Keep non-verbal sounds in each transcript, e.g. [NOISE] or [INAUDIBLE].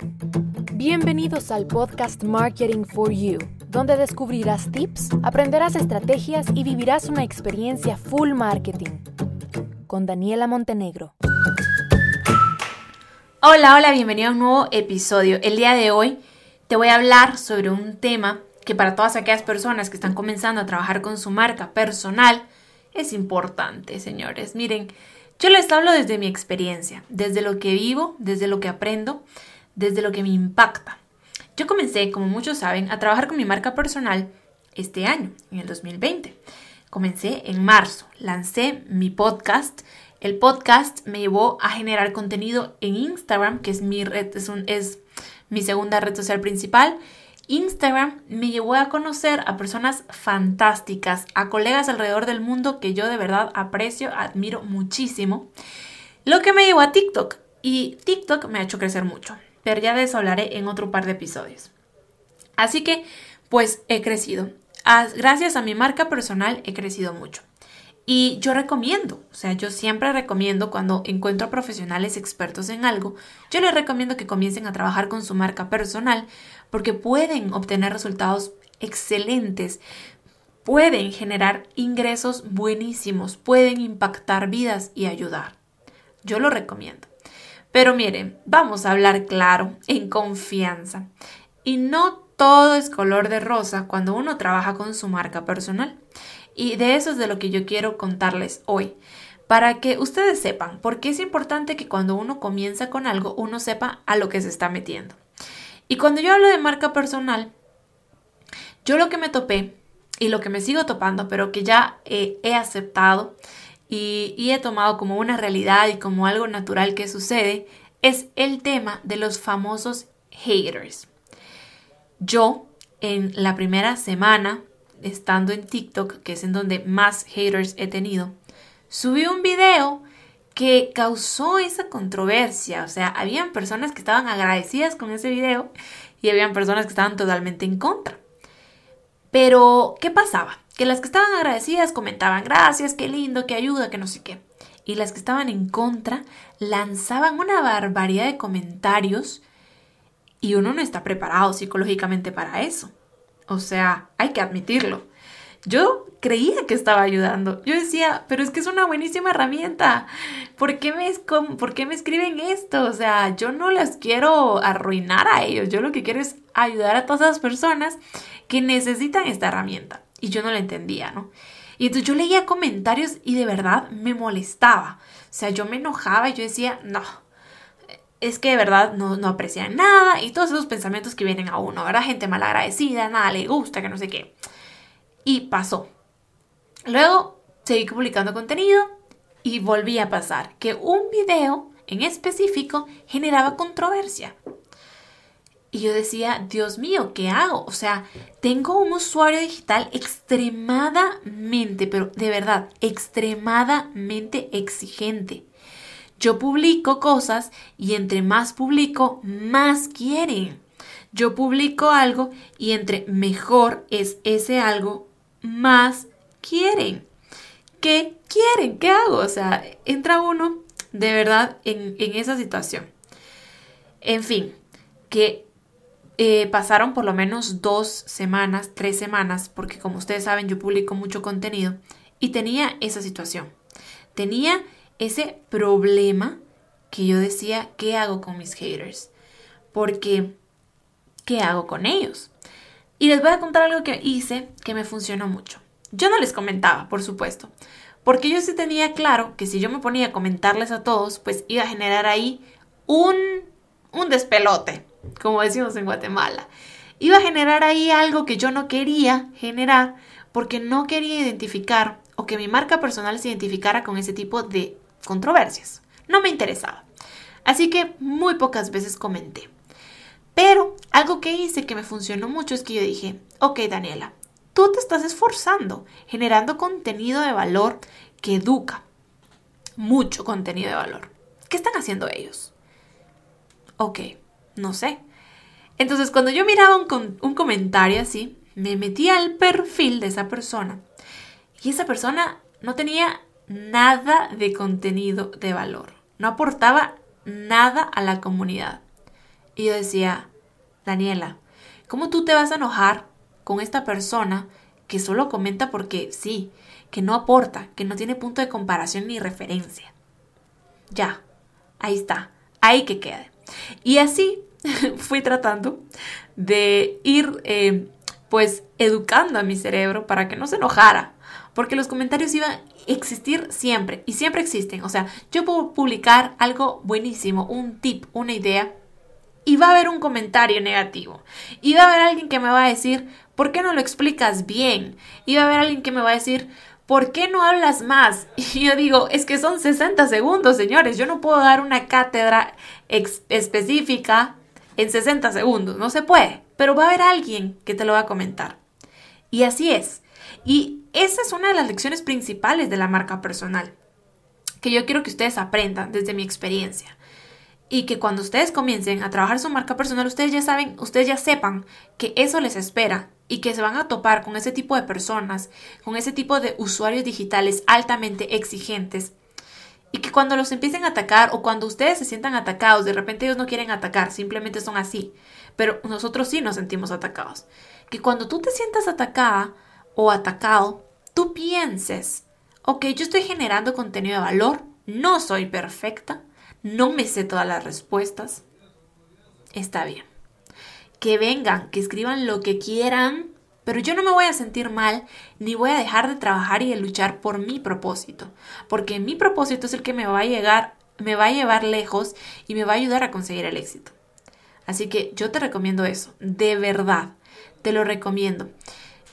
Bienvenidos al podcast Marketing for You, donde descubrirás tips, aprenderás estrategias y vivirás una experiencia full marketing. Con Daniela Montenegro. Hola, hola, bienvenido a un nuevo episodio. El día de hoy te voy a hablar sobre un tema que para todas aquellas personas que están comenzando a trabajar con su marca personal es importante, señores. Miren, yo les hablo desde mi experiencia, desde lo que vivo, desde lo que aprendo, desde lo que me impacta. Yo comencé, como muchos saben, a trabajar con mi marca personal este año, en el 2020. Comencé en marzo, lancé mi podcast. El podcast me llevó a generar contenido en Instagram, que es mi red, es, mi segunda red social principal, Instagram me llevó a conocer a personas fantásticas, a colegas alrededor del mundo que yo de verdad aprecio, admiro muchísimo. Lo que me llevó a TikTok y TikTok me ha hecho crecer mucho, pero ya de eso hablaré en otro par de episodios. Así que, pues he crecido. Gracias a mi marca personal he crecido mucho. Y yo recomiendo, o sea, yo siempre recomiendo cuando encuentro a profesionales expertos en algo, yo les recomiendo que comiencen a trabajar con su marca personal porque pueden obtener resultados excelentes, pueden generar ingresos buenísimos, pueden impactar vidas y ayudar. Yo lo recomiendo. Pero miren, vamos a hablar claro, en confianza. Y no todo es color de rosa cuando uno trabaja con su marca personal. Y de eso es de lo que yo quiero contarles hoy, para que ustedes sepan por qué es importante que cuando uno comienza con algo, uno sepa a lo que se está metiendo. Y cuando yo hablo de marca personal, yo lo que me topé y lo que me sigo topando, pero que ya he aceptado y, he tomado como una realidad y como algo natural que sucede, es el tema de los famosos haters. Yo en la primera semana estando en TikTok, que es en donde más haters he tenido, subí un video que causó esa controversia. O sea, habían personas que estaban agradecidas con ese video y habían personas que estaban totalmente en contra. Pero, ¿qué pasaba? Que las que estaban agradecidas comentaban, gracias, qué lindo, qué ayuda, que no sé qué. Y las que estaban en contra lanzaban una barbaridad de comentarios y uno no está preparado psicológicamente para eso. O sea, hay que admitirlo. Yo creía que estaba ayudando. Yo decía, pero es que es una buenísima herramienta. ¿Por qué, me, ¿Por qué me escriben esto? O sea, yo no las quiero arruinar a ellos. Yo lo que quiero es ayudar a todas las personas que necesitan esta herramienta. Y yo no la entendía, ¿no? Y entonces yo leía comentarios y de verdad me molestaba. O sea, yo me enojaba y yo decía, no, es que de verdad no, no aprecian nada y todos esos pensamientos que vienen a uno, ¿verdad? Gente malagradecida, nada le gusta, que no sé qué. Y pasó. Luego seguí publicando contenido y volví a pasar que un video en específico generaba controversia. Y yo decía, Dios mío, ¿qué hago? O sea, tengo un usuario digital extremadamente, pero de verdad, extremadamente exigente. Yo publico cosas y entre más publico, más quieren. Yo publico algo y entre mejor es ese algo, más quieren. ¿Qué quieren? ¿Qué hago? O sea, entra uno de verdad en, esa situación. En fin, que eh, pasaron por lo menos dos semanas, tres semanas, porque como ustedes saben yo publico mucho contenido y tenía esa situación. Tenía ese problema que yo decía, ¿qué hago con mis haters? Porque, ¿qué hago con ellos? Y les voy a contar algo que hice que me funcionó mucho. Yo no les comentaba, por supuesto, porque yo sí tenía claro que si yo me ponía a comentarles a todos, pues iba a generar ahí un, un despelote, como decimos en Guatemala. Iba a generar ahí algo que yo no quería generar porque no quería identificar o que mi marca personal se identificara con ese tipo de controversias. No me interesaba. Así que muy pocas veces comenté. Pero algo que hice que me funcionó mucho es que yo dije, ok Daniela, tú te estás esforzando, generando contenido de valor que educa. Mucho contenido de valor. ¿Qué están haciendo ellos? Ok, no sé. Entonces cuando yo miraba un, un comentario así, me metía al perfil de esa persona y esa persona no tenía nada de contenido de valor. No aportaba nada a la comunidad. Y yo decía, Daniela, ¿cómo tú te vas a enojar con esta persona que solo comenta porque sí, que no aporta, que no tiene punto de comparación ni referencia? Ya, ahí está, ahí que quede. Y así [LAUGHS] fui tratando de ir eh, pues educando a mi cerebro para que no se enojara, porque los comentarios iban a existir siempre y siempre existen. O sea, yo puedo publicar algo buenísimo, un tip, una idea, y va a haber un comentario negativo. Y va a haber alguien que me va a decir, ¿por qué no lo explicas bien? Y va a haber alguien que me va a decir, ¿por qué no hablas más? [LAUGHS] Y yo digo, es que son 60 segundos, señores. Yo no puedo dar una cátedra específica en 60 segundos. No se puede. Pero va a haber alguien que te lo va a comentar. Y así es. Y esa es una de las lecciones principales de la marca personal. Que yo quiero que ustedes aprendan desde mi experiencia. Y que cuando ustedes comiencen a trabajar su marca personal, ustedes ya saben, ustedes ya sepan que eso les espera y que se van a topar con ese tipo de personas, con ese tipo de usuarios digitales altamente exigentes y que cuando los empiecen a atacar o cuando ustedes se sientan atacados, de repente ellos no quieren atacar, simplemente son así, pero nosotros sí nos sentimos atacados. Que cuando tú te sientas atacada o atacado, tú pienses, ok, yo estoy generando contenido de valor, no soy perfecta, no me sé todas las respuestas, está bien. Que vengan, que escriban lo que quieran, pero yo no me voy a sentir mal ni voy a dejar de trabajar y de luchar por mi propósito, porque mi propósito es el que me va a llegar, me va a llevar lejos y me va a ayudar a conseguir el éxito. Así que yo te recomiendo eso, de verdad, te lo recomiendo.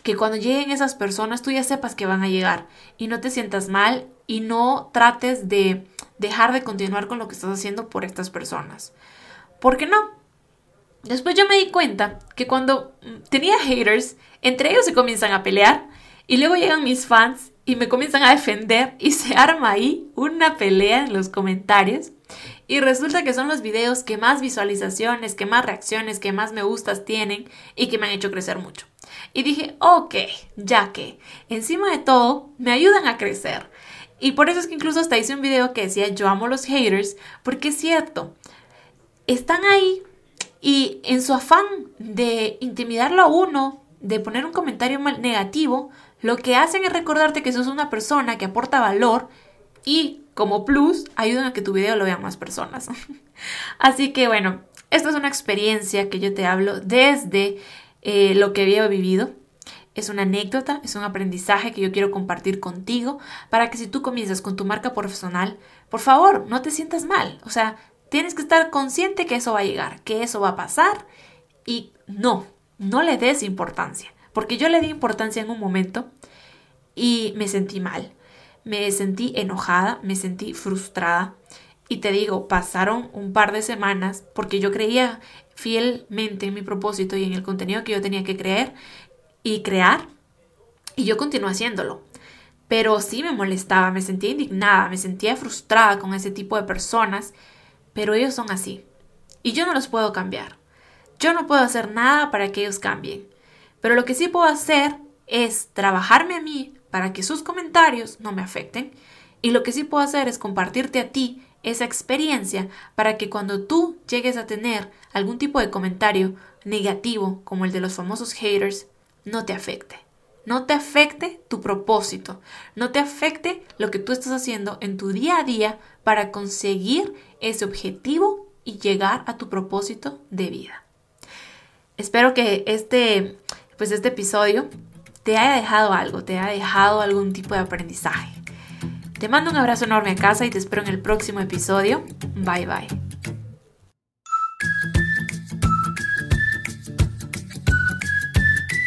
Que cuando lleguen esas personas tú ya sepas que van a llegar y no te sientas mal y no trates de dejar de continuar con lo que estás haciendo por estas personas. ¿Por qué no? Después yo me di cuenta que cuando tenía haters, entre ellos se comienzan a pelear y luego llegan mis fans y me comienzan a defender y se arma ahí una pelea en los comentarios y resulta que son los videos que más visualizaciones, que más reacciones, que más me gustas tienen y que me han hecho crecer mucho. Y dije, ok, ya que encima de todo me ayudan a crecer. Y por eso es que incluso hasta hice un video que decía yo amo los haters, porque es cierto, están ahí y en su afán de intimidarlo a uno, de poner un comentario negativo, lo que hacen es recordarte que sos una persona que aporta valor y como plus ayudan a que tu video lo vean más personas. [LAUGHS] Así que bueno, esta es una experiencia que yo te hablo desde eh, lo que había vivido. Es una anécdota, es un aprendizaje que yo quiero compartir contigo para que si tú comienzas con tu marca profesional, por favor, no te sientas mal. O sea, Tienes que estar consciente que eso va a llegar, que eso va a pasar y no, no le des importancia. Porque yo le di importancia en un momento y me sentí mal, me sentí enojada, me sentí frustrada. Y te digo, pasaron un par de semanas porque yo creía fielmente en mi propósito y en el contenido que yo tenía que creer y crear. Y yo continué haciéndolo. Pero sí me molestaba, me sentía indignada, me sentía frustrada con ese tipo de personas pero ellos son así. Y yo no los puedo cambiar. Yo no puedo hacer nada para que ellos cambien. Pero lo que sí puedo hacer es trabajarme a mí para que sus comentarios no me afecten. Y lo que sí puedo hacer es compartirte a ti esa experiencia para que cuando tú llegues a tener algún tipo de comentario negativo como el de los famosos haters, no te afecte. No te afecte tu propósito, no te afecte lo que tú estás haciendo en tu día a día para conseguir ese objetivo y llegar a tu propósito de vida. Espero que este, pues este episodio te haya dejado algo, te haya dejado algún tipo de aprendizaje. Te mando un abrazo enorme a casa y te espero en el próximo episodio. Bye bye.